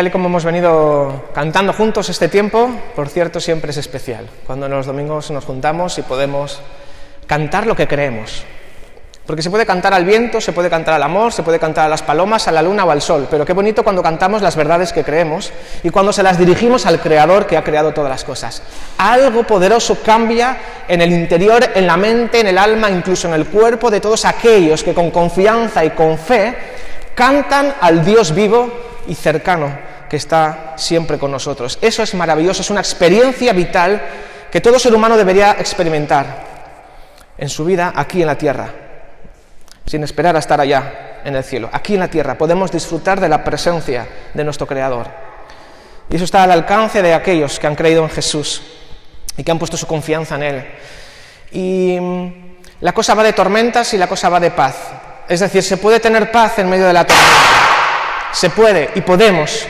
Tal y como hemos venido cantando juntos este tiempo, por cierto, siempre es especial, cuando los domingos nos juntamos y podemos cantar lo que creemos. Porque se puede cantar al viento, se puede cantar al amor, se puede cantar a las palomas, a la luna o al sol, pero qué bonito cuando cantamos las verdades que creemos y cuando se las dirigimos al Creador que ha creado todas las cosas. Algo poderoso cambia en el interior, en la mente, en el alma, incluso en el cuerpo de todos aquellos que con confianza y con fe cantan al Dios vivo y cercano que está siempre con nosotros. Eso es maravilloso, es una experiencia vital que todo ser humano debería experimentar en su vida aquí en la tierra, sin esperar a estar allá en el cielo. Aquí en la tierra podemos disfrutar de la presencia de nuestro Creador. Y eso está al alcance de aquellos que han creído en Jesús y que han puesto su confianza en Él. Y mm, la cosa va de tormentas y la cosa va de paz. Es decir, se puede tener paz en medio de la tormenta. Se puede y podemos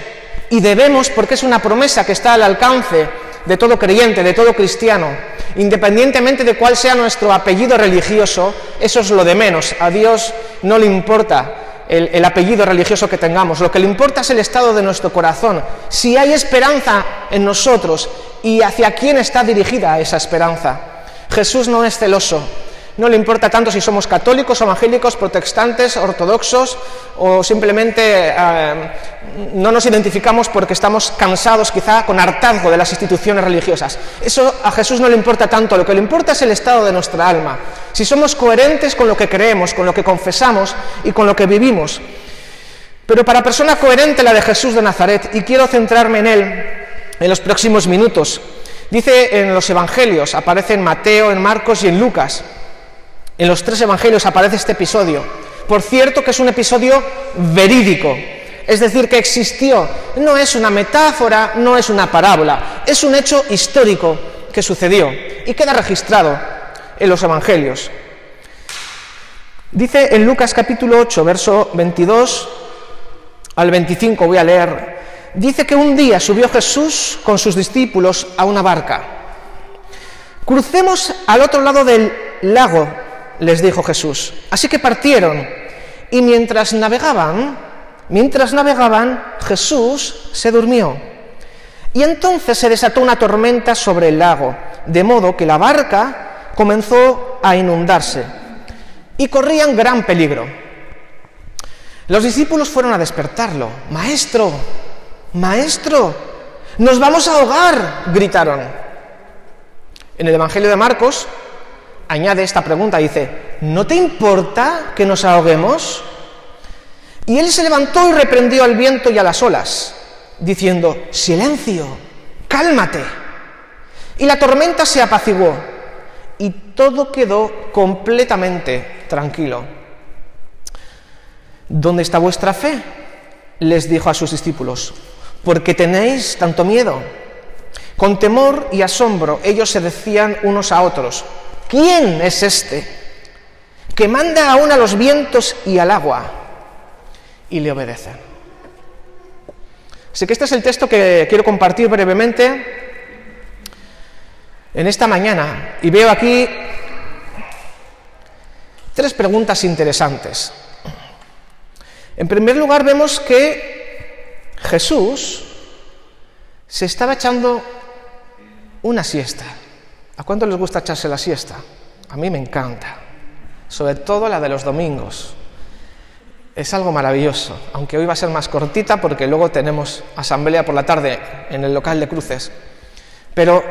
y debemos, porque es una promesa que está al alcance de todo creyente, de todo cristiano, independientemente de cuál sea nuestro apellido religioso, eso es lo de menos. A Dios no le importa el, el, apellido religioso que tengamos, lo que le importa es el estado de nuestro corazón, si hay esperanza en nosotros y hacia quién está dirigida esa esperanza. Jesús no es celoso, no le importa tanto si somos católicos, evangélicos, protestantes, ortodoxos o simplemente eh, no nos identificamos porque estamos cansados quizá con hartazgo de las instituciones religiosas. Eso a Jesús no le importa tanto, lo que le importa es el estado de nuestra alma. Si somos coherentes con lo que creemos, con lo que confesamos y con lo que vivimos. Pero para persona coherente la de Jesús de Nazaret, y quiero centrarme en él en los próximos minutos, dice en los Evangelios, aparece en Mateo, en Marcos y en Lucas, en los tres evangelios aparece este episodio. Por cierto que es un episodio verídico, es decir, que existió. No es una metáfora, no es una parábola, es un hecho histórico que sucedió y queda registrado en los evangelios. Dice en Lucas capítulo 8, verso 22 al 25, voy a leer, dice que un día subió Jesús con sus discípulos a una barca. Crucemos al otro lado del lago les dijo Jesús. Así que partieron y mientras navegaban, mientras navegaban, Jesús se durmió. Y entonces se desató una tormenta sobre el lago, de modo que la barca comenzó a inundarse y corrían gran peligro. Los discípulos fueron a despertarlo. Maestro, maestro, nos vamos a ahogar, gritaron. En el Evangelio de Marcos añade esta pregunta, dice, ¿no te importa que nos ahoguemos? Y él se levantó y reprendió al viento y a las olas, diciendo, silencio, cálmate. Y la tormenta se apaciguó y todo quedó completamente tranquilo. ¿Dónde está vuestra fe? les dijo a sus discípulos. ¿Por qué tenéis tanto miedo? Con temor y asombro ellos se decían unos a otros, ¿Quién es este que manda aún a los vientos y al agua y le obedecen? Así que este es el texto que quiero compartir brevemente en esta mañana y veo aquí tres preguntas interesantes. En primer lugar vemos que Jesús se estaba echando una siesta. ¿A cuánto les gusta echarse la siesta? A mí me encanta, sobre todo la de los domingos. Es algo maravilloso, aunque hoy va a ser más cortita porque luego tenemos asamblea por la tarde en el local de cruces. Pero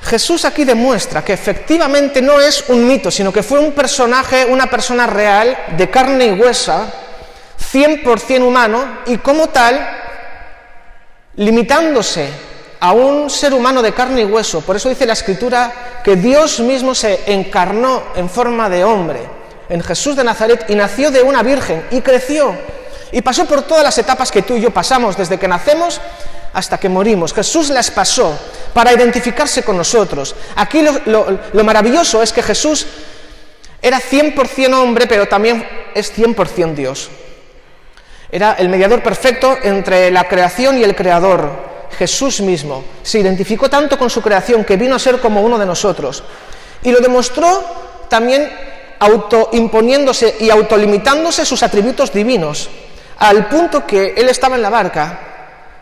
Jesús aquí demuestra que efectivamente no es un mito, sino que fue un personaje, una persona real, de carne y huesa, 100% humano, y como tal, limitándose a un ser humano de carne y hueso. Por eso dice la escritura que Dios mismo se encarnó en forma de hombre en Jesús de Nazaret y nació de una virgen y creció y pasó por todas las etapas que tú y yo pasamos desde que nacemos hasta que morimos. Jesús las pasó para identificarse con nosotros. Aquí lo, maravilloso es que Jesús era 100% hombre, pero también es 100% Dios. Era el mediador perfecto entre la creación y el creador. Jesús mismo se identificó tanto con su creación que vino a ser como uno de nosotros. Y lo demostró también autoimponiéndose y autolimitándose sus atributos divinos, al punto que él estaba en la barca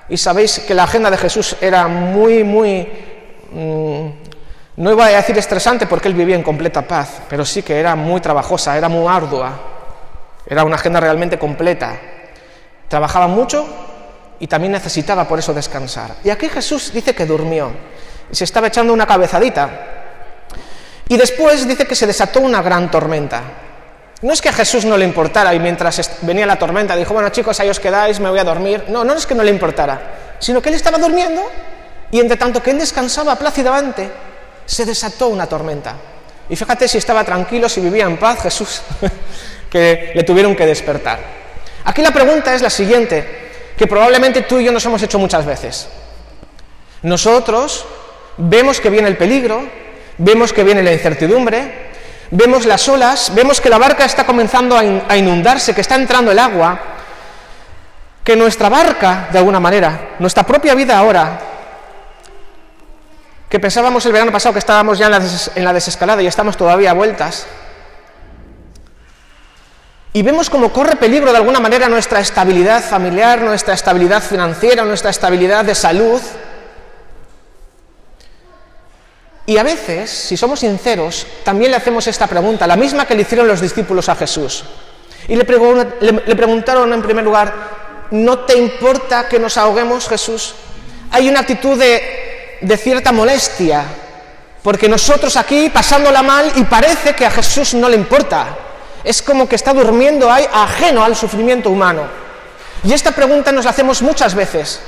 Y sabéis que la agenda de Jesús era muy, muy... Mm, no iba a decir estresante porque él vivía en completa paz, pero sí que era muy trabajosa, era muy ardua. Era una agenda realmente completa. Trabajaba mucho y también necesitaba por eso descansar. Y aquí Jesús dice que durmió se estaba echando una cabezadita. Y después dice que se desató una gran tormenta. No es que a Jesús no le importara y mientras venía la tormenta dijo, bueno chicos, ahí os quedáis, me voy a dormir. No, no es que no le importara, sino que él estaba durmiendo y entre tanto que él descansaba plácidamente, se desató una tormenta. Y fíjate si estaba tranquilo, si vivía en paz Jesús, que le tuvieron que despertar. Aquí la pregunta es la siguiente, que probablemente tú y yo nos hemos hecho muchas veces. Nosotros vemos que viene el peligro, vemos que viene la incertidumbre, vemos las olas, vemos que la barca está comenzando a inundarse, que está entrando el agua, que nuestra barca, de alguna manera, nuestra propia vida ahora, que pensábamos el verano pasado que estábamos ya en la, desescalada y estamos todavía a vueltas, y vemos cómo corre peligro de alguna manera nuestra estabilidad familiar, nuestra estabilidad financiera, nuestra estabilidad de salud, y a veces, si somos sinceros, también le hacemos esta pregunta, la misma que le hicieron los discípulos a Jesús. Y le, preguntaron en primer lugar, ¿no te importa que nos ahoguemos, Jesús? Hay una actitud de, de cierta molestia, porque nosotros aquí pasándola mal y parece que a Jesús no le importa. Es como que está durmiendo ahí ajeno al sufrimiento humano. Y esta pregunta nos la hacemos muchas veces.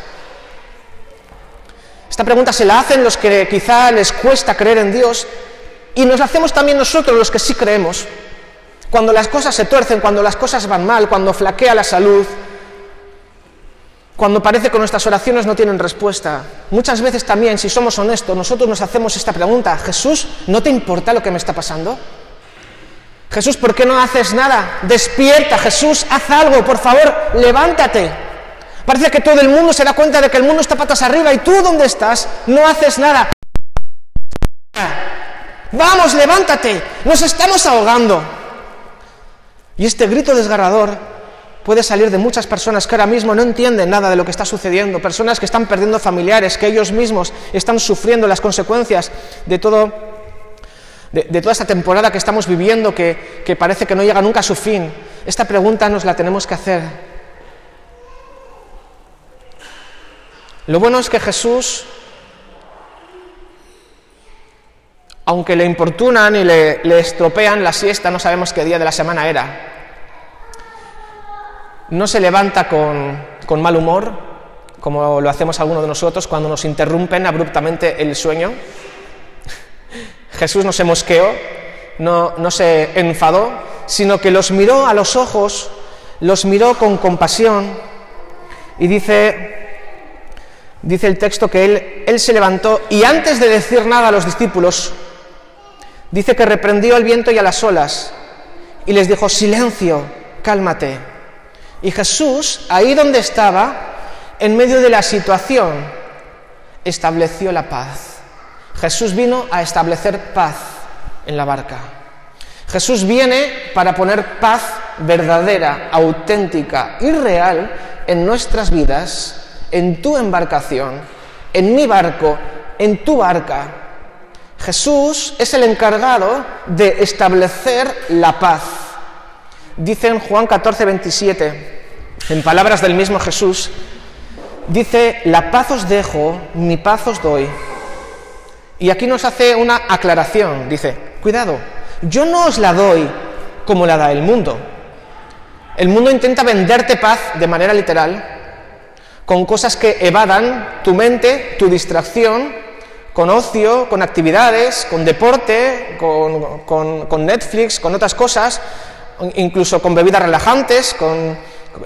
Esta pregunta se la hacen los que quizá les cuesta creer en Dios y nos la hacemos también nosotros los que sí creemos. Cuando las cosas se tuercen, cuando las cosas van mal, cuando flaquea la salud, cuando parece que nuestras oraciones no tienen respuesta. Muchas veces también, si somos honestos, nosotros nos hacemos esta pregunta, Jesús, ¿no te importa lo que me está pasando? Jesús, ¿por qué no haces nada? Despierta, Jesús, haz algo, por favor, levántate. Parece que todo el mundo se da cuenta de que el mundo está patas arriba y tú dónde estás no haces nada. Vamos, levántate, nos estamos ahogando. Y este grito desgarrador puede salir de muchas personas que ahora mismo no entienden nada de lo que está sucediendo, personas que están perdiendo familiares, que ellos mismos están sufriendo las consecuencias de todo, de, toda esta temporada que estamos viviendo, que, parece que no llega nunca a su fin. Esta pregunta nos la tenemos que hacer. Lo bueno es que Jesús, aunque le importunan y le, estropean la siesta, no sabemos qué día de la semana era, no se levanta con mal humor, como lo hacemos algunos de nosotros cuando nos interrumpen abruptamente el sueño. Jesús no se mosqueó, no, no se enfadó, sino que los miró a los ojos, los miró con compasión y dice, dice el texto que él, él se levantó y antes de decir nada a los discípulos, dice que reprendió al viento y a las olas y les dijo, silencio, cálmate. Y Jesús, ahí donde estaba, en medio de la situación, estableció la paz. Jesús vino a establecer paz en la barca. Jesús viene para poner paz verdadera, auténtica y real en nuestras vidas en tu embarcación, en mi barco, en tu barca. Jesús es el encargado de establecer la paz. Dice en Juan 14, 27, en palabras del mismo Jesús, dice, la paz os dejo, mi paz os doy. Y aquí nos hace una aclaración, dice, cuidado, yo no os la doy como la da el mundo. El mundo intenta venderte paz de manera literal, con cosas que evadan tu mente, tu distracción, con ocio, con actividades, con deporte, con, Netflix, con otras cosas, incluso con bebidas relajantes,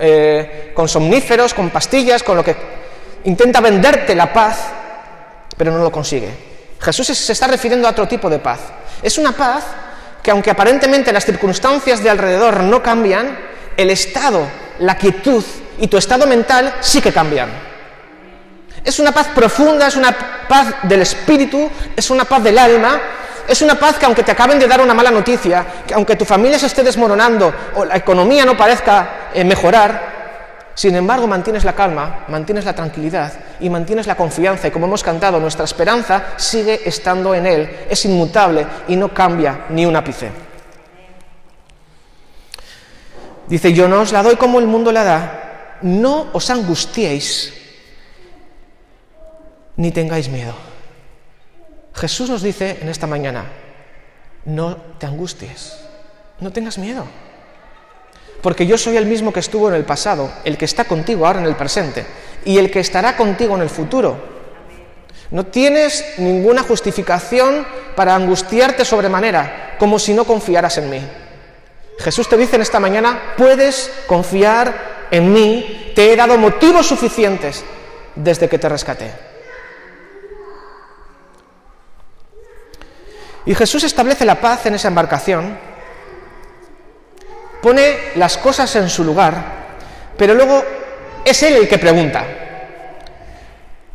eh, con, somníferos, con pastillas, con lo que intenta venderte la paz, pero no lo consigue. Jesús se está refiriendo a otro tipo de paz. Es una paz que aunque aparentemente las circunstancias de alrededor no cambian, el estado, la quietud, y tu estado mental sí que cambian. Es una paz profunda, es una paz del espíritu, es una paz del alma, es una paz que aunque te acaben de dar una mala noticia, que aunque tu familia se esté desmoronando o la economía no parezca eh, mejorar, Sin embargo, mantienes la calma, mantienes la tranquilidad y mantienes la confianza. Y como hemos cantado, nuestra esperanza sigue estando en Él, es inmutable y no cambia ni un ápice. Dice, yo no os la doy como el mundo la da, no os angustiéis ni tengáis miedo. Jesús nos dice en esta mañana, no te angusties, no tengas miedo, porque yo soy el mismo que estuvo en el pasado, el que está contigo ahora en el presente y el que estará contigo en el futuro. No tienes ninguna justificación para angustiarte sobremanera, como si no confiaras en mí. Jesús te dice en esta mañana, puedes confiar en mí, te he dado motivos suficientes desde que te rescaté. Y Jesús establece la paz en esa embarcación, pone las cosas en su lugar, pero luego es Él el que pregunta.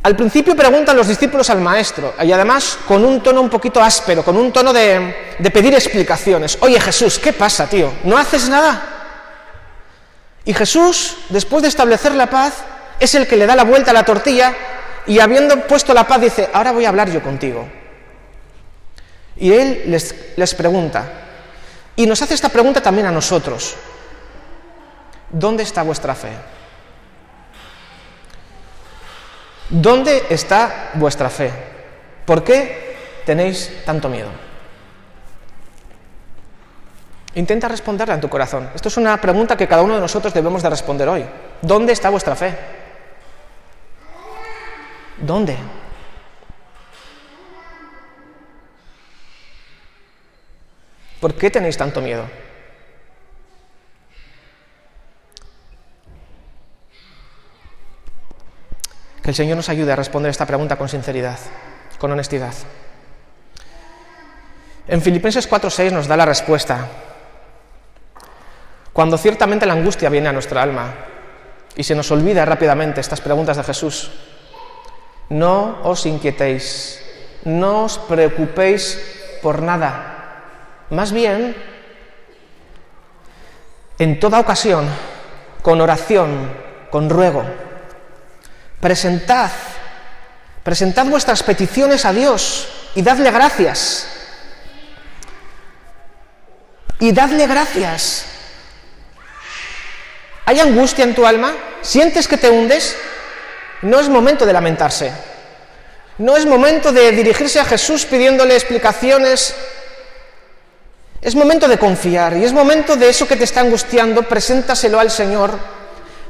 Al principio preguntan los discípulos al maestro, y además con un tono un poquito áspero, con un tono de, pedir explicaciones. Oye Jesús, ¿qué pasa, tío? ¿No haces nada? Y Jesús, después de establecer la paz, es el que le da la vuelta a la tortilla y habiendo puesto la paz dice, ahora voy a hablar yo contigo. Y Él les, pregunta, y nos hace esta pregunta también a nosotros, ¿dónde está vuestra fe? ¿Dónde está vuestra fe? ¿Por qué tenéis tanto miedo? Intenta responderla en tu corazón. Esto es una pregunta que cada uno de nosotros debemos de responder hoy. ¿Dónde está vuestra fe? ¿Dónde? ¿Por qué tenéis tanto miedo? Que el Señor nos ayude a responder esta pregunta con sinceridad, con honestidad. En Filipenses 4:6 nos da la respuesta. Cuando ciertamente la angustia viene a nuestra alma y se nos olvida rápidamente estas preguntas de Jesús, no os inquietéis, no os preocupéis por nada. Más bien, en toda ocasión, con oración, con ruego, presentad, presentad vuestras peticiones a Dios y dadle gracias. Y dadle gracias. ¿Hay angustia en tu alma? ¿Sientes que te hundes? No es momento de lamentarse. No es momento de dirigirse a Jesús pidiéndole explicaciones. Es momento de confiar y es momento de eso que te está angustiando, preséntaselo al Señor.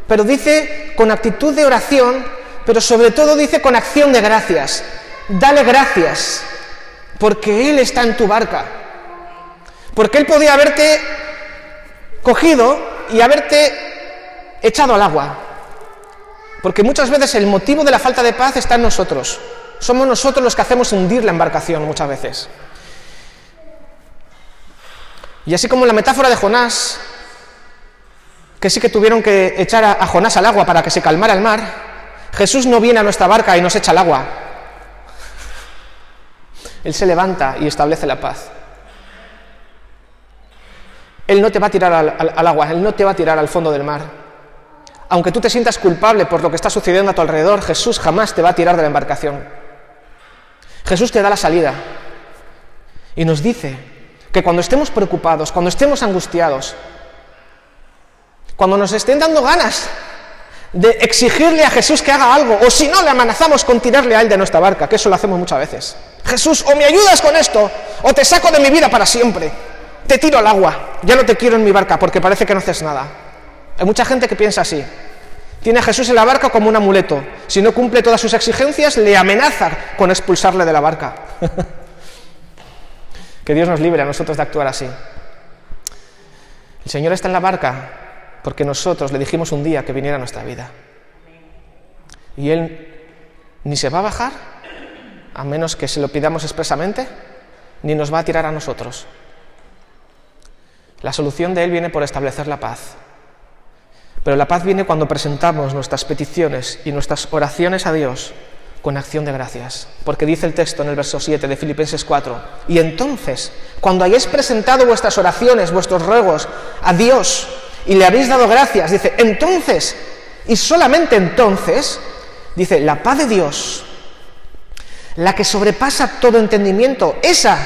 Pero dice con actitud de oración, pero sobre todo dice con acción de gracias. Dale gracias, porque Él está en tu barca. Porque Él podía haberte cogido y haberte echado al agua. Porque muchas veces el motivo de la falta de paz está en nosotros. Somos nosotros los que hacemos hundir la embarcación muchas veces. Y así como la metáfora de Jonás, que sí que tuvieron que echar a, Jonás al agua para que se calmara el mar, Jesús no viene a nuestra barca y nos echa al agua. Él se levanta y establece la paz. Él no te va a tirar al, agua, Él no te va a tirar al fondo del mar. Aunque tú te sientas culpable por lo que está sucediendo a tu alrededor, Jesús jamás te va a tirar de la embarcación. Jesús te da la salida y nos dice que cuando estemos preocupados, cuando estemos angustiados, cuando nos estén dando ganas de exigirle a Jesús que haga algo, o si no, le amenazamos con tirarle a él de nuestra barca, que eso lo hacemos muchas veces. Jesús, o me ayudas con esto, o te saco de mi vida para siempre. Te tiro al agua, ya no te quiero en mi barca porque parece que no haces nada. Hay mucha gente que piensa así. Tiene a Jesús en la barca como un amuleto. Si no cumple todas sus exigencias, le amenaza con expulsarle de la barca. que Dios nos libre a nosotros de actuar así. El Señor está en la barca porque nosotros le dijimos un día que viniera a nuestra vida. Y Él ni se va a bajar, a menos que se lo pidamos expresamente, ni nos va a tirar a nosotros. La solución de Él viene por establecer la paz. Pero la paz viene cuando presentamos nuestras peticiones y nuestras oraciones a Dios con acción de gracias. Porque dice el texto en el verso 7 de Filipenses 4, y entonces, cuando hayáis presentado vuestras oraciones, vuestros ruegos a Dios, y le habéis dado gracias. Dice, entonces Y solamente entonces, dice, la paz de Dios, la que sobrepasa todo entendimiento, esa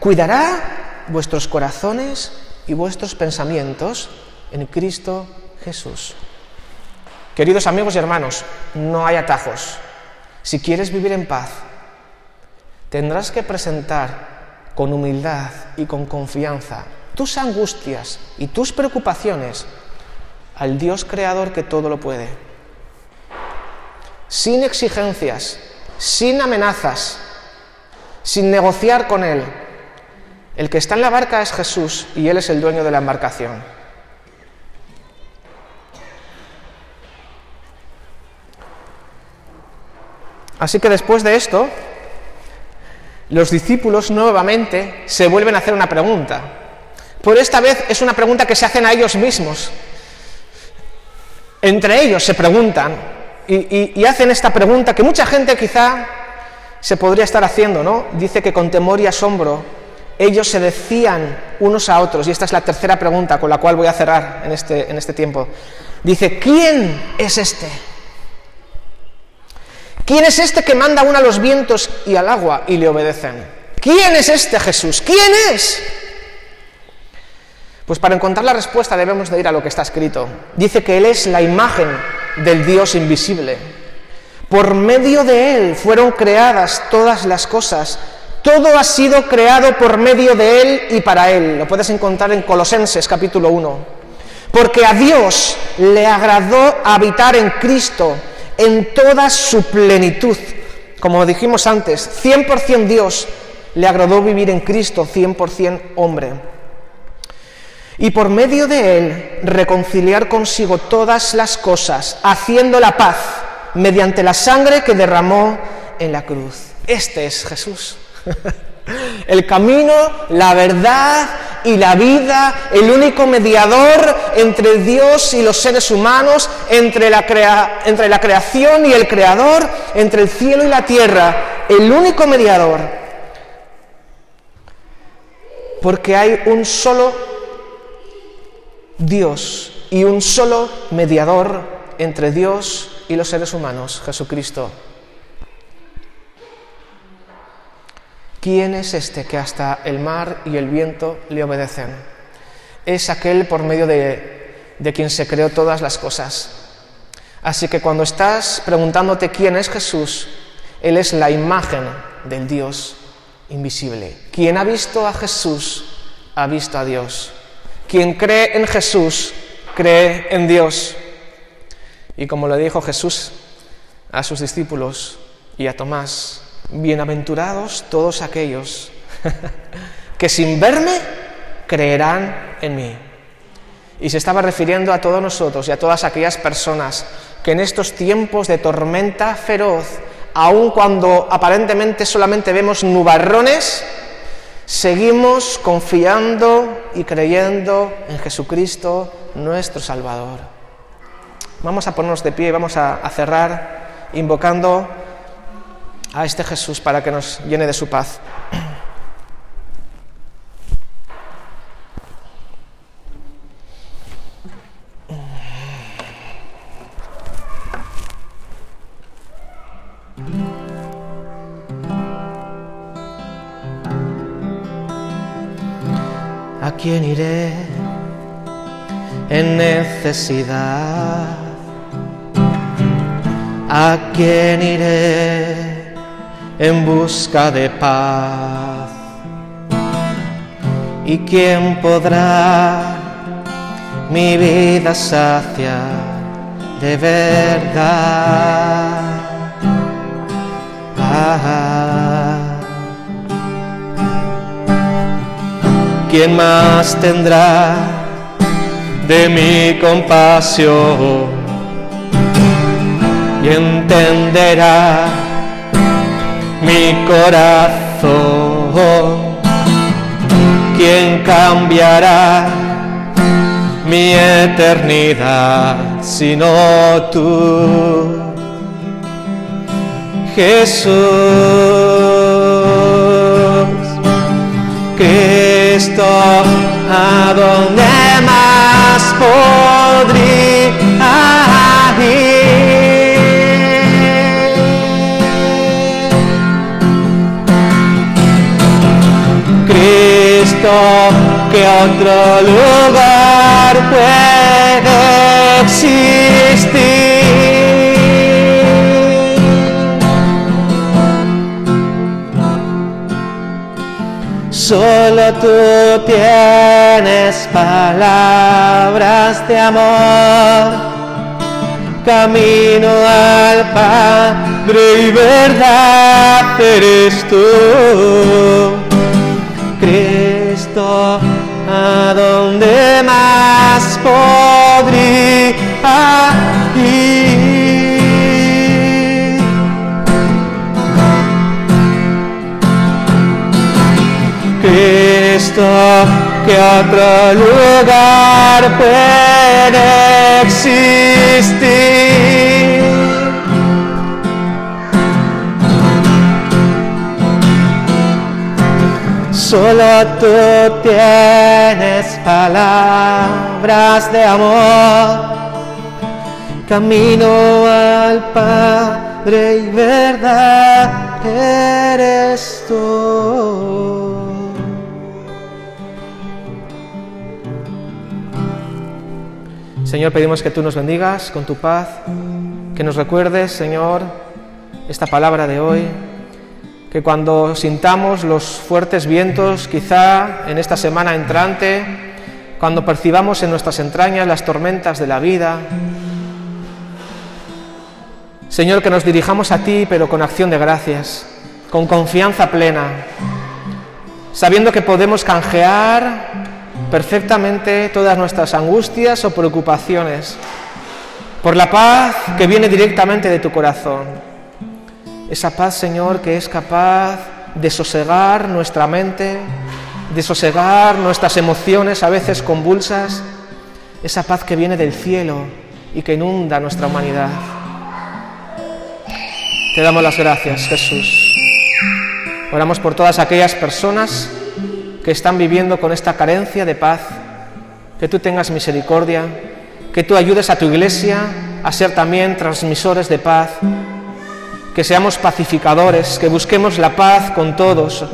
cuidará vuestros corazones y vuestros pensamientos en Cristo Jesús. Queridos amigos y hermanos, no hay atajos. Si quieres vivir en paz, tendrás que presentar con humildad y con confianza tus angustias y tus preocupaciones al Dios creador que todo lo puede. Sin exigencias, sin amenazas, sin negociar con Él. El que está en la barca es Jesús y Él es el dueño de la embarcación. Así que después de esto, los discípulos nuevamente se vuelven a hacer una pregunta. Por esta vez es una pregunta que se hacen a ellos mismos. Entre ellos se preguntan y, hacen esta pregunta que mucha gente quizá se podría estar haciendo, ¿no? Dice que con temor y asombro ellos se decían unos a otros, y esta es la tercera pregunta con la cual voy a cerrar en este, en este tiempo. Dice, ¿quién es este? ¿Quién es este que manda uno a los vientos y al agua y le obedecen? ¿Quién es este Jesús? ¿Quién es? Pues para encontrar la respuesta debemos de ir a lo que está escrito. Dice que Él es la imagen del Dios invisible. Por medio de Él fueron creadas todas las cosas. Todo ha sido creado por medio de Él y para Él. Lo puedes encontrar en Colosenses capítulo 1. Porque a Dios le agradó habitar en Cristo en toda su plenitud. Como dijimos antes, 100% Dios le agradó vivir en Cristo, 100% hombre. Y por medio de él reconciliar consigo todas las cosas, haciendo la paz mediante la sangre que derramó en la cruz. Este es Jesús. El camino, la verdad y la vida, el único mediador entre Dios y los seres humanos, entre la, entre la creación y el creador, entre el cielo y la tierra, el único mediador. Porque hay un solo Dios y un solo mediador entre Dios y los seres humanos, Jesucristo. ¿Quién es este que hasta el mar y el viento le obedecen? Es aquel por medio de, de quien se creó todas las cosas. Así que cuando estás preguntándote quién es Jesús, Él es la imagen del Dios invisible. Quien ha visto a Jesús, ha visto a Dios. Quien cree en Jesús, cree en Dios. Y como le dijo Jesús a sus discípulos y a Tomás, bienaventurados todos aquellos que sin verme creerán en mí. Y se estaba refiriendo a todos nosotros y a todas aquellas personas que en estos tiempos de tormenta feroz, aun cuando aparentemente solamente vemos nubarrones, seguimos confiando y creyendo en Jesucristo, nuestro Salvador. Vamos a ponernos de pie y vamos a, a cerrar invocando a este Jesús para que nos llene de su paz. ¿A quién iré en necesidad? ¿A quién iré? En busca de paz. ¿Y quién podrá mi vida saciar de verdad? Ah, ¿Quién más tendrá de mi compasión y entenderá? Mi corazón. ¿Quién cambiará mi eternidad sino tú? Jesús, Cristo, ¿a dónde más podría que otro lugar puede existir. Solo tú tienes palabras de amor, camino al Padre y verdad eres tú. Cristo, ¿a dónde más podría ir? Cristo, que otro lugar puede existir. Solo tú tienes palabras de amor, camino al Padre y verdad eres tú. Señor, pedimos que tú nos bendigas con tu paz, que nos recuerdes, Señor, esta palabra de hoy, que cuando sintamos los fuertes vientos, quizá en esta semana entrante, cuando percibamos en nuestras entrañas las tormentas de la vida, Señor, que nos dirijamos a ti, pero con acción de gracias, con confianza plena, sabiendo que podemos canjear perfectamente todas nuestras angustias o preocupaciones por la paz que viene directamente de tu corazón. Esa paz, Señor, que es capaz de sosegar nuestra mente, de sosegar nuestras emociones a veces convulsas, esa paz que viene del cielo y que inunda nuestra humanidad. Te damos las gracias, Jesús. Oramos por todas aquellas personas que están viviendo con esta carencia de paz, que tú tengas misericordia, que tú ayudes a tu iglesia a ser también transmisores de paz, que seamos pacificadores, que busquemos la paz con todos,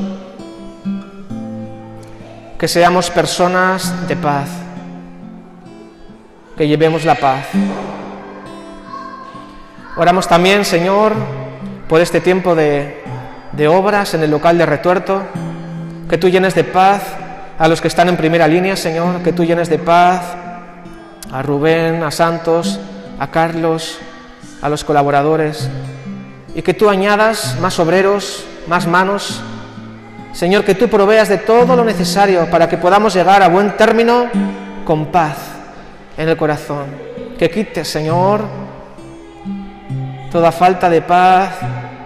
que seamos personas de paz, que llevemos la paz. Oramos también, Señor, por este tiempo de, de obras en el local de retuerto, que tú llenes de paz a los que están en primera línea, Señor, que tú llenes de paz a Rubén, a Santos, a Carlos, a los colaboradores, y que tú añadas más obreros, más manos. Señor, que tú proveas de todo lo necesario para que podamos llegar a buen término con paz en el corazón. Que quites, Señor, toda falta de paz,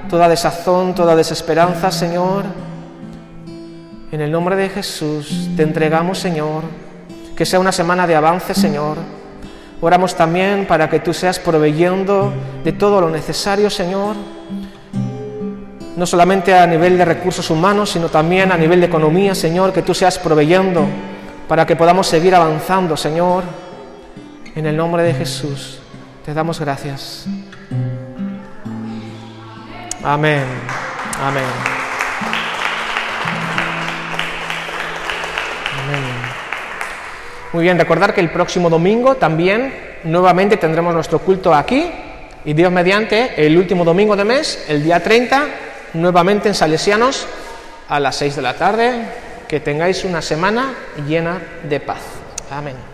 toda desazón, toda desesperanza, Señor en el nombre de Jesús te entregamos, Señor, que sea una semana de avance, Señor. Oramos también para que tú seas proveyendo de todo lo necesario, Señor, no solamente a nivel de recursos humanos, sino también a nivel de economía, Señor, que tú seas proveyendo para que podamos seguir avanzando, Señor. En el nombre de Jesús te damos gracias. Amén. Amén. Muy bien, recordar que el próximo domingo también nuevamente tendremos nuestro culto aquí y Dios mediante el último domingo de mes, el día 30, nuevamente en Salesianos a las 6 de la tarde. Que tengáis una semana llena de paz. Amén.